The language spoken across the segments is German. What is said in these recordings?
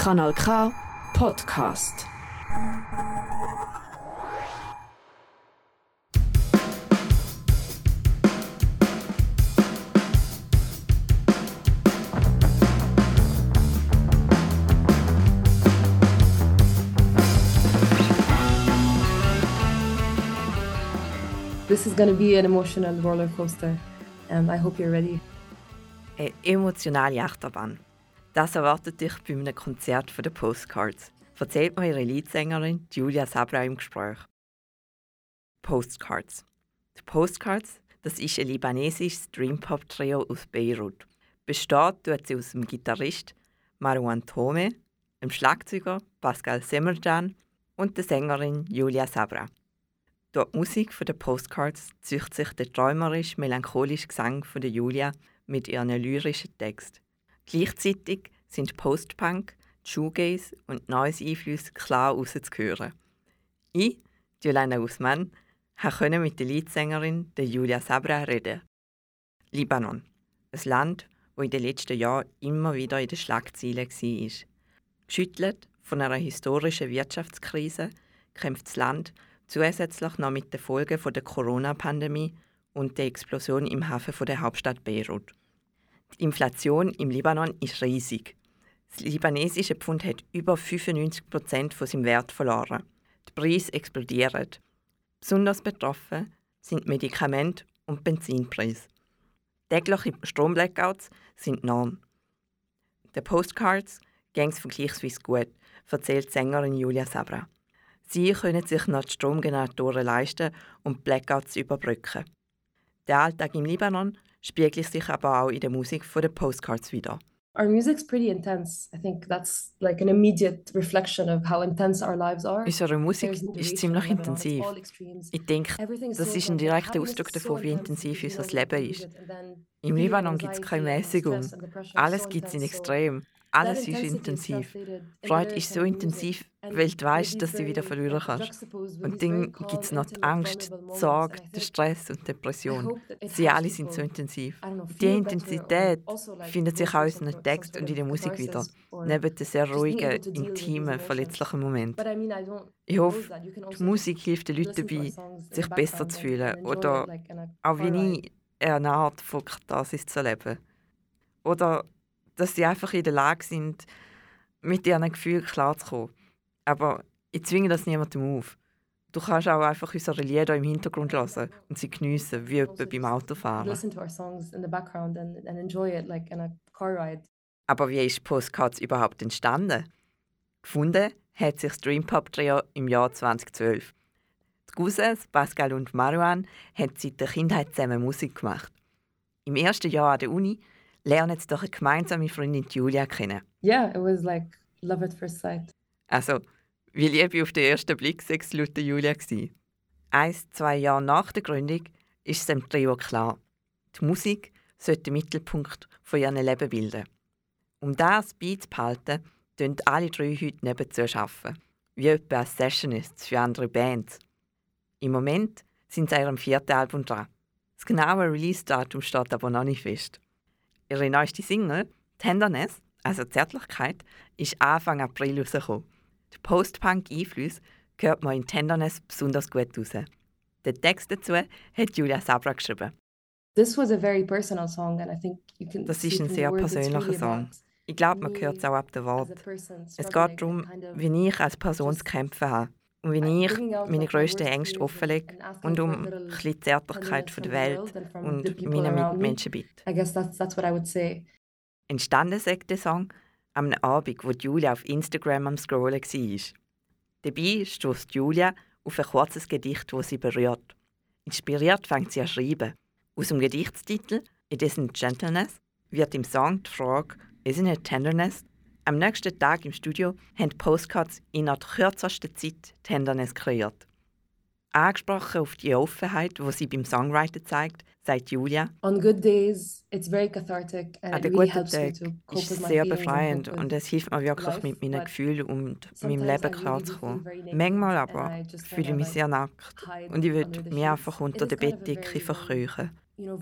Kanal K Podcast. This is going to be an emotional roller coaster, and I hope you're ready. Eine emotionale Achterbahn. Das erwartet dich bei einem Konzert von den Postcards, erzählt mir ihre Leadsängerin Julia Sabra im Gespräch. Postcards. Die Postcards, das ist ein libanesisches Dreampop-Trio aus Beirut. Besteht tut sie aus dem Gitarrist Marwan Tome, dem Schlagzeuger Pascal Semerjan und der Sängerin Julia Sabra. Durch die Musik der Postcards zücht sich der träumerisch-melancholische Gesang von der Julia mit ihren lyrischen Text. Gleichzeitig sind Postpunk, Shoegaze und neues Einflüsse klar rauszuhören. Ich, Jolena Usman, konnte mit der Leadsängerin Julia Sabra reden. Libanon, ein Land, das in den letzten Jahren immer wieder in den Schlagzeilen war. Geschüttelt von einer historischen Wirtschaftskrise kämpft das Land zusätzlich noch mit den Folgen der Corona-Pandemie und der Explosion im Hafen der Hauptstadt Beirut. Die Inflation im Libanon ist riesig. Das libanesische Pfund hat über 95 Prozent von seinem Wert verloren. Die Preise explodieren. Besonders betroffen sind Medikamente und Benzinpreise. Tägliche Stromblackouts sind Norm. Den Postcards ging es vergleichsweise gut, erzählt Sängerin Julia Sabra. Sie können sich noch die Stromgeneratoren leisten und Blackouts überbrücken. Der Alltag im Libanon spiegelt sich aber auch in der Musik von den Postcards wieder. Our music's pretty intense. I think that's like an immediate reflection of how intense our lives are. Unsere Musik ist ziemlich intensiv. Ich denke, das ist ein direkter Ausdruck davon, wie intensiv unser Leben ist. Im Libanon gibt es keine Mäßigung. Alles gibt es in Extrem. Alles ist intensiv. Freude ist so intensiv, weil du weißt, dass du wieder verlieren kannst. Und dann gibt es noch die Angst, die Sorge, den Stress und die Depression. Sie alle sind so intensiv. Die Intensität also, findet sich auch in unseren Text und in der Musik wieder, neben den sehr ruhigen, intimen, verletzlichen Momenten. Ich hoffe, die also Musik hilft den Leuten dabei, sich besser zu fühlen oder auch wie ich eine Art von Katharsis zu erleben. Oder dass sie einfach in der Lage sind, mit ihren Gefühlen klarzukommen. Aber ich zwinge das niemandem auf. Du kannst auch einfach unsere Lieder im Hintergrund hören und sie geniessen, wie etwa beim Autofahren. Aber wie ist Postcards überhaupt entstanden? Gefunden hat sich das Dream Pop Trio im Jahr 2012. Die Cousins Pascal und Maruan haben seit der Kindheit zusammen Musik gemacht. Im ersten Jahr an der Uni lernen sie doch eine gemeinsame Freundin Julia kennen. Yeah, it was like love at first sight. Also, wie Liebe auf den ersten Blick sechs laut Julia gsi. Eins, zwei Jahre nach der Gründung ist es dem Trio klar. Die Musik sollte den Mittelpunkt von ihrem Leben bilden. Um das beizubehalten, tun alle drei heute nebenzu arbeiten. Wie etwa als Sessionists für andere Bands. Im Moment sind sie an ihrem vierten Album dran. Das genaue Release-Datum steht aber noch nicht fest. Ihre neueste Single, Tenderness, also Zärtlichkeit, ist Anfang April rausgekommen. Der Post-Punk-Einfluss hört man in Tenderness besonders gut raus. Den Text dazu hat Julia Sabra geschrieben. This was a very personal song and I think you can Das ist ein sehr persönlicher Song. Ich glaube, man hört es auch ab dem Wort. Es geht darum, wie ich als Person zu kämpfen habe und wie ich meine grössten Ängste offenlege und um ein bisschen Zärtlichkeit von der Welt und meinen Mitmenschen bitte. Entstanden sagt der Song am Abend, wo Julia auf Instagram am Scrollen war. Dabei stößt Julia auf ein kurzes Gedicht, das sie berührt. Inspiriert fängt sie an schreiben. Aus dem Gedichtstitel «It isn't gentleness» wird im Song die Frage «Isn't it tenderness?» Am nächsten Tag im Studio haben die Postcards in der kürzesten Zeit Tenderness kreiert. Angesprochen auf die Offenheit, die sie beim Songwriter zeigt, sagt Julia. On good days, it's very cathartic and An den guten Tagen ist es sehr befreiend und es hilft mir wirklich, mit meinen Gefühlen und meinem Leben klarzukommen. Manchmal aber fühle ich mich sehr nackt und ich würde mich einfach unter der Bettdecke verkrüchen.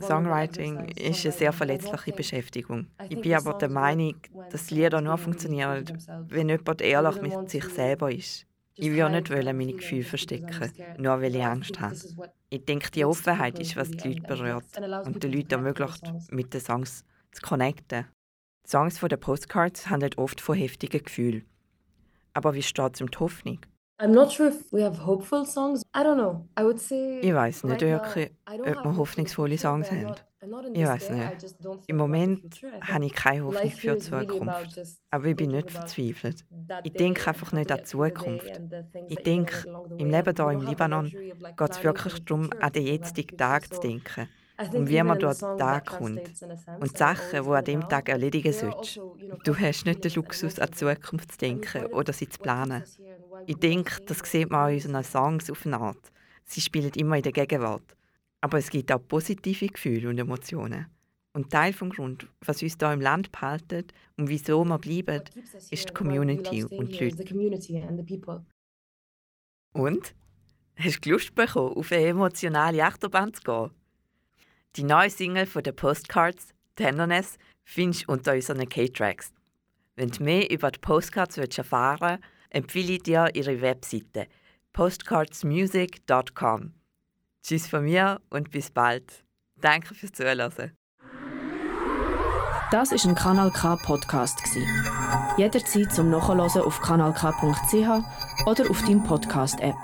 Songwriting ist eine sehr verletzliche Beschäftigung. Ich bin aber der Meinung, dass Lieder nur funktionieren, wenn jemand ehrlich mit sich selber ist. Ich will nicht meine Gefühle verstecken, nur weil ich Angst habe. Ich denke, die Offenheit ist, was die Leute berührt und den Leuten ermöglicht, mit den Songs zu connecten. Die Songs der Postcards handeln oft von heftigen Gefühlen. Aber wie steht es um die Hoffnung? I'm not sure if we have hopeful songs. I don't know. I would say. Ich weiß nicht wirklich, ob wir hoffnungsvolle Songs haben. Ich weiß nicht. Im Moment habe ich keine Hoffnung für die Zukunft. Aber ich bin nicht verzweifelt. Ich denke einfach nicht an die Zukunft. Ich denke, im Leben hier im Libanon geht es wirklich darum, an den jetzigen Tag zu denken und wie man dort Tag kommt und die Sachen, die an dem Tag erledigen sollst. Du hast nicht den Luxus, an die Zukunft zu denken oder sie zu planen. Ich denke, das sieht man an unseren Songs auf eine Art. Sie spielen immer in der Gegenwart. Aber es gibt auch positive Gefühle und Emotionen. Und Teil des Grund, was uns hier im Land behaltet und wieso wir bleiben, ist die Community und die Leute. Und? Hast du Lust bekommen, auf eine emotionale Achterbahn zu gehen? Die neue Single von den Postcards, Tenderness, findest du unter unseren K-Tracks. Wenn du mehr über die Postcards erfahren willst, empfehle ich dir ihre Webseite postcardsmusic.com. Tschüss von mir und bis bald. Danke fürs Zuhören. Das ist ein Kanal K Podcast Jederzeit zum Nachhören auf kanalk.ch oder auf deinem Podcast App.